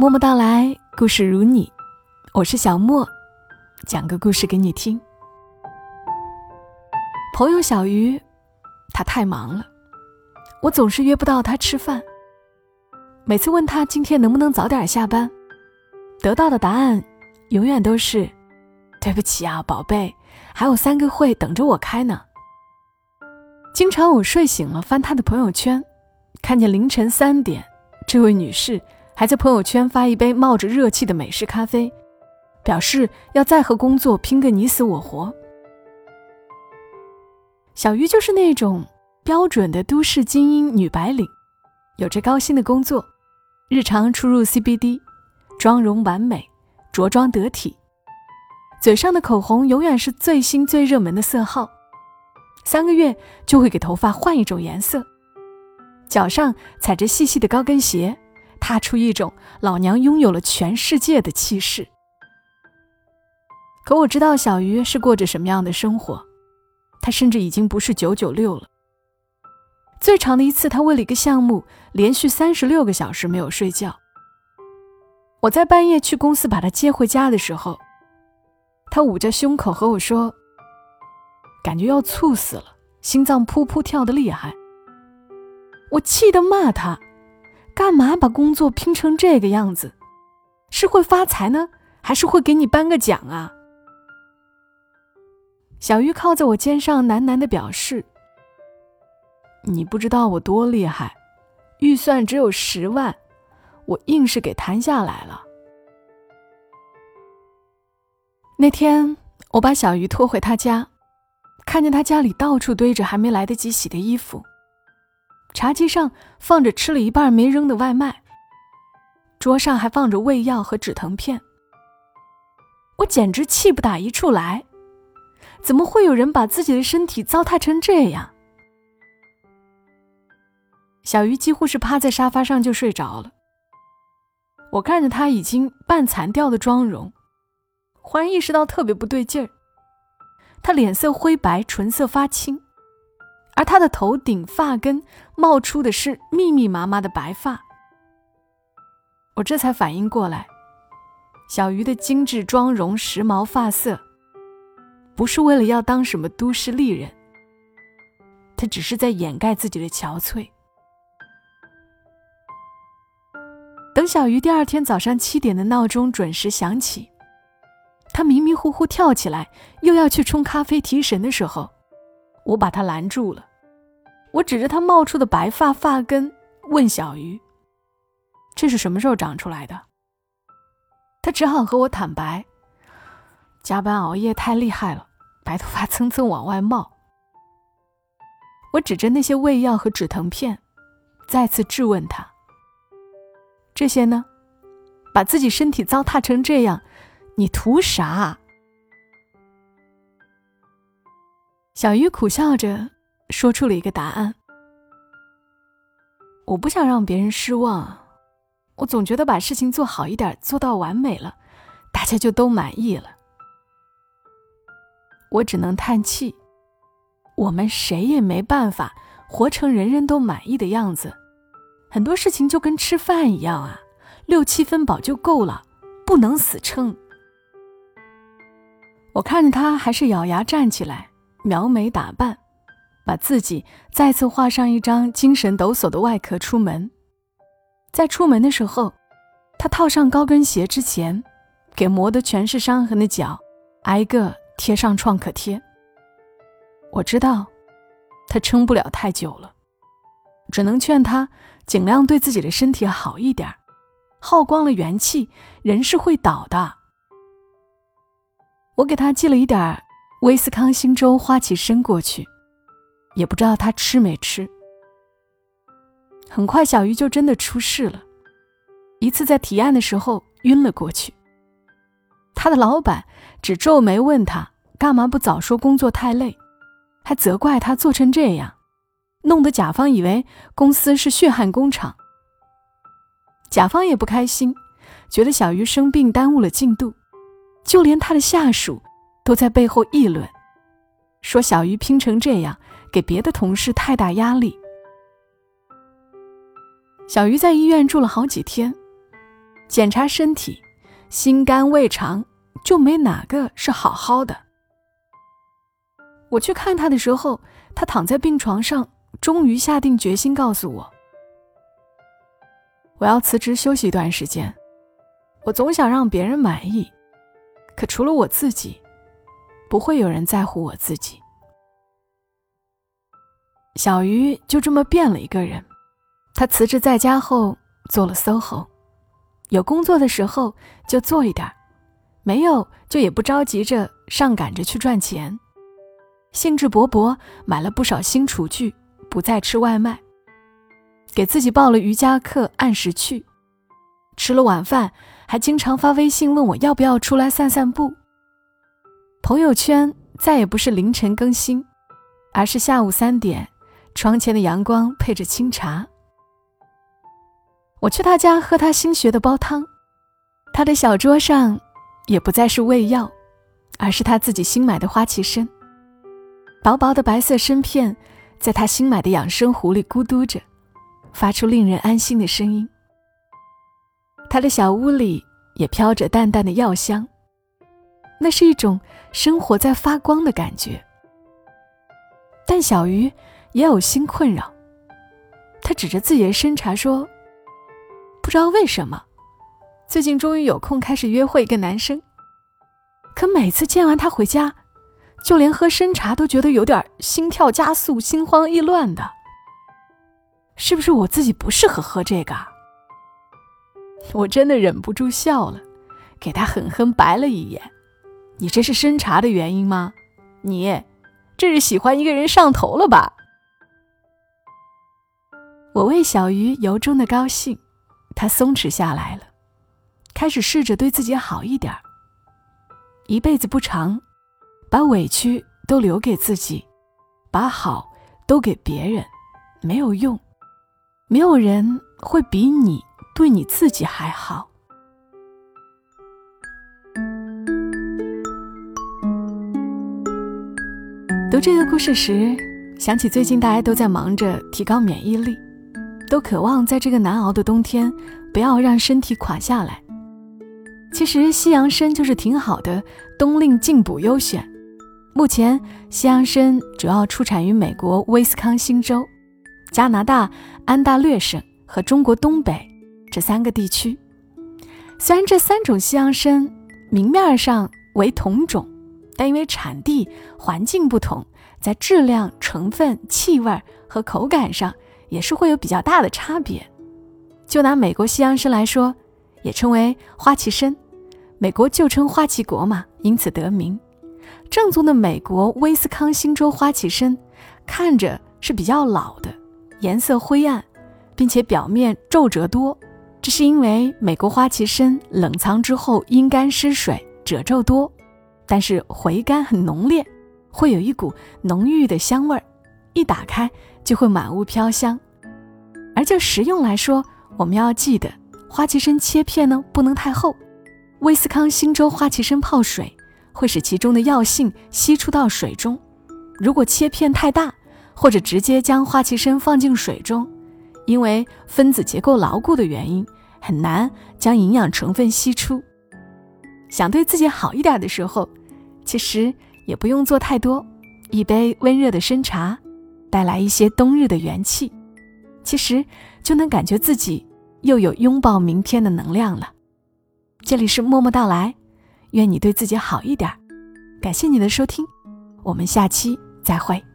默默到来，故事如你，我是小莫，讲个故事给你听。朋友小鱼，他太忙了，我总是约不到他吃饭。每次问他今天能不能早点下班，得到的答案永远都是：“对不起啊，宝贝，还有三个会等着我开呢。”经常我睡醒了翻他的朋友圈，看见凌晨三点，这位女士还在朋友圈发一杯冒着热气的美式咖啡，表示要再和工作拼个你死我活。小鱼就是那种标准的都市精英女白领，有着高薪的工作，日常出入 CBD，妆容完美，着装得体，嘴上的口红永远是最新最热门的色号。三个月就会给头发换一种颜色，脚上踩着细细的高跟鞋，踏出一种老娘拥有了全世界的气势。可我知道小鱼是过着什么样的生活，他甚至已经不是九九六了。最长的一次，他为了一个项目，连续三十六个小时没有睡觉。我在半夜去公司把他接回家的时候，他捂着胸口和我说。感觉要猝死了，心脏噗噗跳的厉害。我气得骂他：“干嘛把工作拼成这个样子？是会发财呢，还是会给你颁个奖啊？”小鱼靠在我肩上，喃喃的表示：“你不知道我多厉害，预算只有十万，我硬是给谈下来了。”那天，我把小鱼拖回他家。看见他家里到处堆着还没来得及洗的衣服，茶几上放着吃了一半没扔的外卖，桌上还放着胃药和止疼片。我简直气不打一处来，怎么会有人把自己的身体糟蹋成这样？小鱼几乎是趴在沙发上就睡着了。我看着他已经半残掉的妆容，忽然意识到特别不对劲儿。他脸色灰白，唇色发青，而他的头顶发根冒出的是密密麻麻的白发。我这才反应过来，小鱼的精致妆容、时髦发色，不是为了要当什么都市丽人，他只是在掩盖自己的憔悴。等小鱼第二天早上七点的闹钟准时响起。他迷迷糊糊跳起来，又要去冲咖啡提神的时候，我把他拦住了。我指着他冒出的白发发根，问小鱼：“这是什么时候长出来的？”他只好和我坦白：“加班熬夜太厉害了，白头发蹭蹭往外冒。”我指着那些胃药和止疼片，再次质问他：“这些呢？把自己身体糟蹋成这样？”你图啥？小鱼苦笑着说出了一个答案：“我不想让别人失望，我总觉得把事情做好一点，做到完美了，大家就都满意了。我只能叹气，我们谁也没办法活成人人都满意的样子。很多事情就跟吃饭一样啊，六七分饱就够了，不能死撑。”我看着他，还是咬牙站起来，描眉打扮，把自己再次画上一张精神抖擞的外壳出门。在出门的时候，他套上高跟鞋之前，给磨得全是伤痕的脚挨个贴上创可贴。我知道，他撑不了太久了，只能劝他尽量对自己的身体好一点，耗光了元气，人是会倒的。我给他寄了一点威斯康星州花旗参过去，也不知道他吃没吃。很快，小鱼就真的出事了，一次在提案的时候晕了过去。他的老板只皱眉问他干嘛不早说工作太累，还责怪他做成这样，弄得甲方以为公司是血汗工厂。甲方也不开心，觉得小鱼生病耽误了进度。就连他的下属都在背后议论，说小鱼拼成这样，给别的同事太大压力。小鱼在医院住了好几天，检查身体，心肝胃肠就没哪个是好好的。我去看他的时候，他躺在病床上，终于下定决心告诉我：“我要辞职休息一段时间。我总想让别人满意，可除了我自己，不会有人在乎我自己。”小鱼就这么变了一个人。他辞职在家后做了 SOHO，有工作的时候就做一点没有就也不着急着上赶着去赚钱。兴致勃勃买了不少新厨具，不再吃外卖，给自己报了瑜伽课，按时去。吃了晚饭，还经常发微信问我要不要出来散散步。朋友圈再也不是凌晨更新，而是下午三点，窗前的阳光配着清茶。我去他家喝他新学的煲汤，他的小桌上也不再是胃药，而是他自己新买的花旗参。薄薄的白色参片，在他新买的养生壶里咕嘟着，发出令人安心的声音。他的小屋里也飘着淡淡的药香，那是一种生活在发光的感觉。但小鱼也有新困扰，他指着自己的参茶说：“不知道为什么，最近终于有空开始约会一个男生，可每次见完他回家。”就连喝参茶都觉得有点心跳加速、心慌意乱的，是不是我自己不适合喝这个？我真的忍不住笑了，给他狠狠白了一眼：“你这是参茶的原因吗？你这是喜欢一个人上头了吧？”我为小鱼由衷的高兴，他松弛下来了，开始试着对自己好一点一辈子不长。把委屈都留给自己，把好都给别人，没有用。没有人会比你对你自己还好。读这个故事时，想起最近大家都在忙着提高免疫力，都渴望在这个难熬的冬天不要让身体垮下来。其实西洋参就是挺好的冬令进补优选。目前，西洋参主要出产于美国威斯康星州、加拿大安大略省和中国东北这三个地区。虽然这三种西洋参明面上为同种，但因为产地、环境不同，在质量、成分、气味和口感上也是会有比较大的差别。就拿美国西洋参来说，也称为花旗参，美国就称花旗国嘛，因此得名。正宗的美国威斯康星州花旗参，看着是比较老的，颜色灰暗，并且表面皱褶多。这是因为美国花旗参冷藏之后阴干失水，褶皱多，但是回甘很浓烈，会有一股浓郁的香味儿，一打开就会满屋飘香。而就食用来说，我们要记得，花旗参切片呢不能太厚。威斯康星州花旗参泡水。会使其中的药性析出到水中。如果切片太大，或者直接将花旗参放进水中，因为分子结构牢固的原因，很难将营养成分析出。想对自己好一点的时候，其实也不用做太多，一杯温热的参茶，带来一些冬日的元气，其实就能感觉自己又有拥抱明天的能量了。这里是默默到来。愿你对自己好一点。感谢你的收听，我们下期再会。